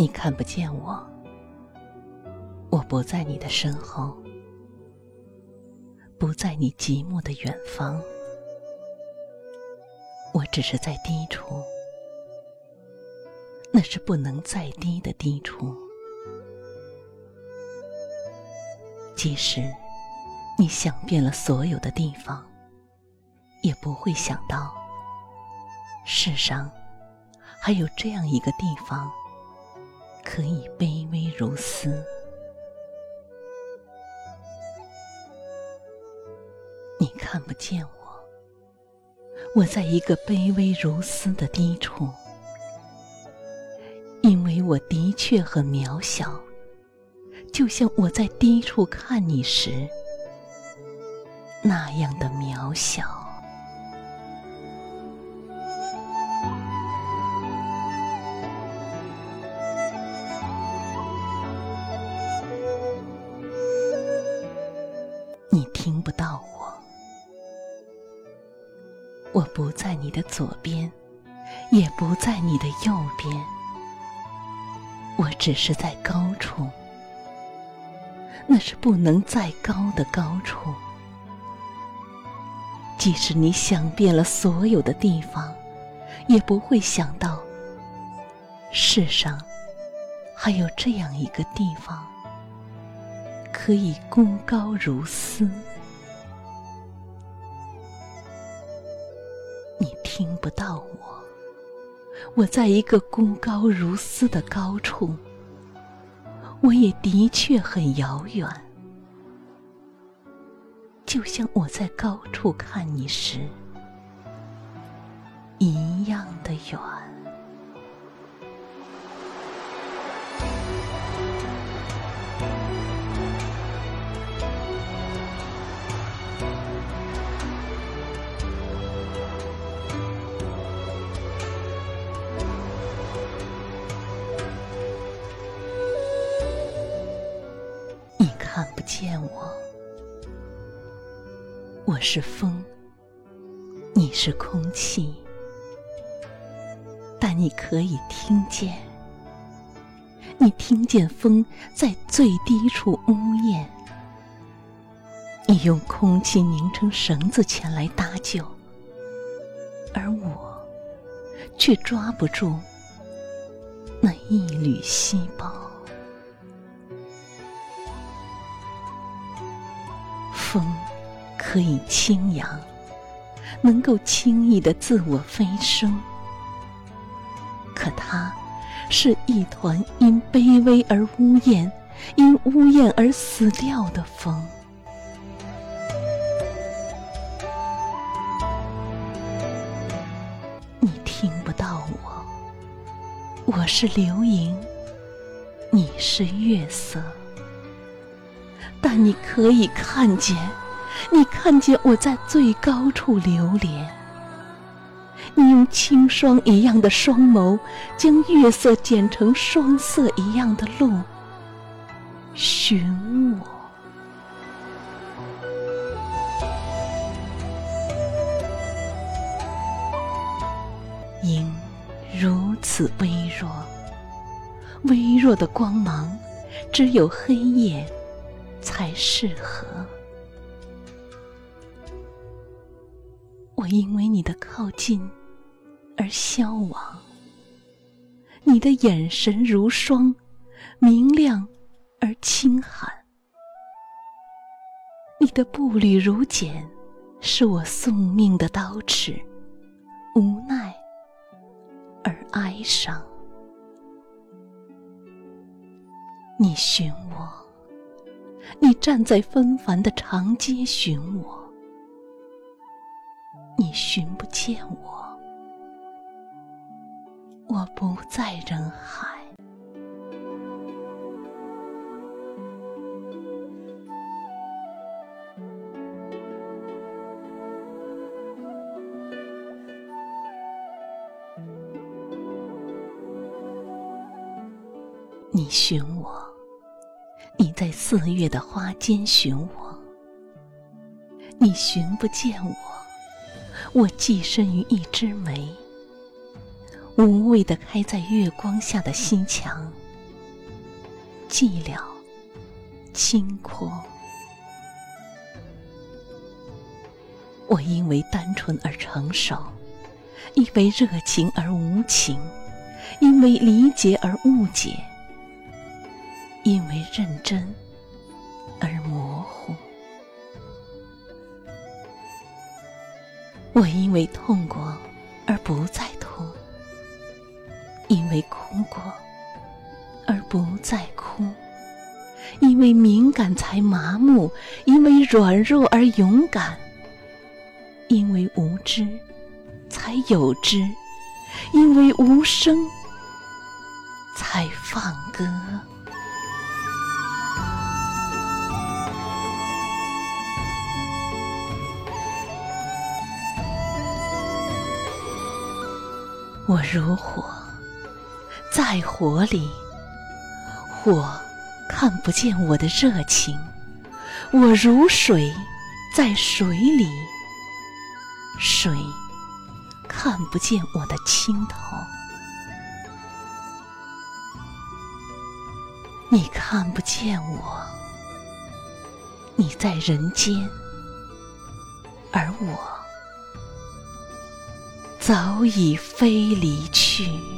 你看不见我，我不在你的身后，不在你寂寞的远方，我只是在低处，那是不能再低的低处。即使你想遍了所有的地方，也不会想到，世上还有这样一个地方。可以卑微如斯，你看不见我，我在一个卑微如斯的低处，因为我的确很渺小，就像我在低处看你时那样的渺小。听不到我，我不在你的左边，也不在你的右边，我只是在高处，那是不能再高的高处。即使你想遍了所有的地方，也不会想到，世上还有这样一个地方。可以功高如斯，你听不到我，我在一个功高如斯的高处，我也的确很遥远，就像我在高处看你时一样的远。我是风，你是空气，但你可以听见，你听见风在最低处呜咽，你用空气拧成绳子前来搭救，而我却抓不住那一缕细胞。风可以轻扬，能够轻易的自我飞升，可它是一团因卑微而呜咽，因呜咽而死掉的风。你听不到我，我是流萤，你是月色。但你可以看见，你看见我在最高处流连。你用清霜一样的双眸，将月色剪成双色一样的路，寻我。萤如此微弱，微弱的光芒，只有黑夜。才适合。我因为你的靠近而消亡。你的眼神如霜，明亮而清寒。你的步履如茧，是我送命的刀尺，无奈而哀伤。你寻我。你站在纷繁的长街寻我，你寻不见我，我不在人海。你寻我，你在四月的花间寻我，你寻不见我，我寄身于一枝梅，无畏的开在月光下的心墙，寂寥，清阔。我因为单纯而成熟，因为热情而无情，因为理解而误解。因为认真而模我因为痛过而不再痛，因为哭过而不再哭，因为敏感才麻木，因为软弱而勇敢，因为无知才有知，因为无声才放歌。我如火，在火里，火看不见我的热情；我如水，在水里，水看不见我的清透。你看不见我，你在人间，而我。早已飞离去。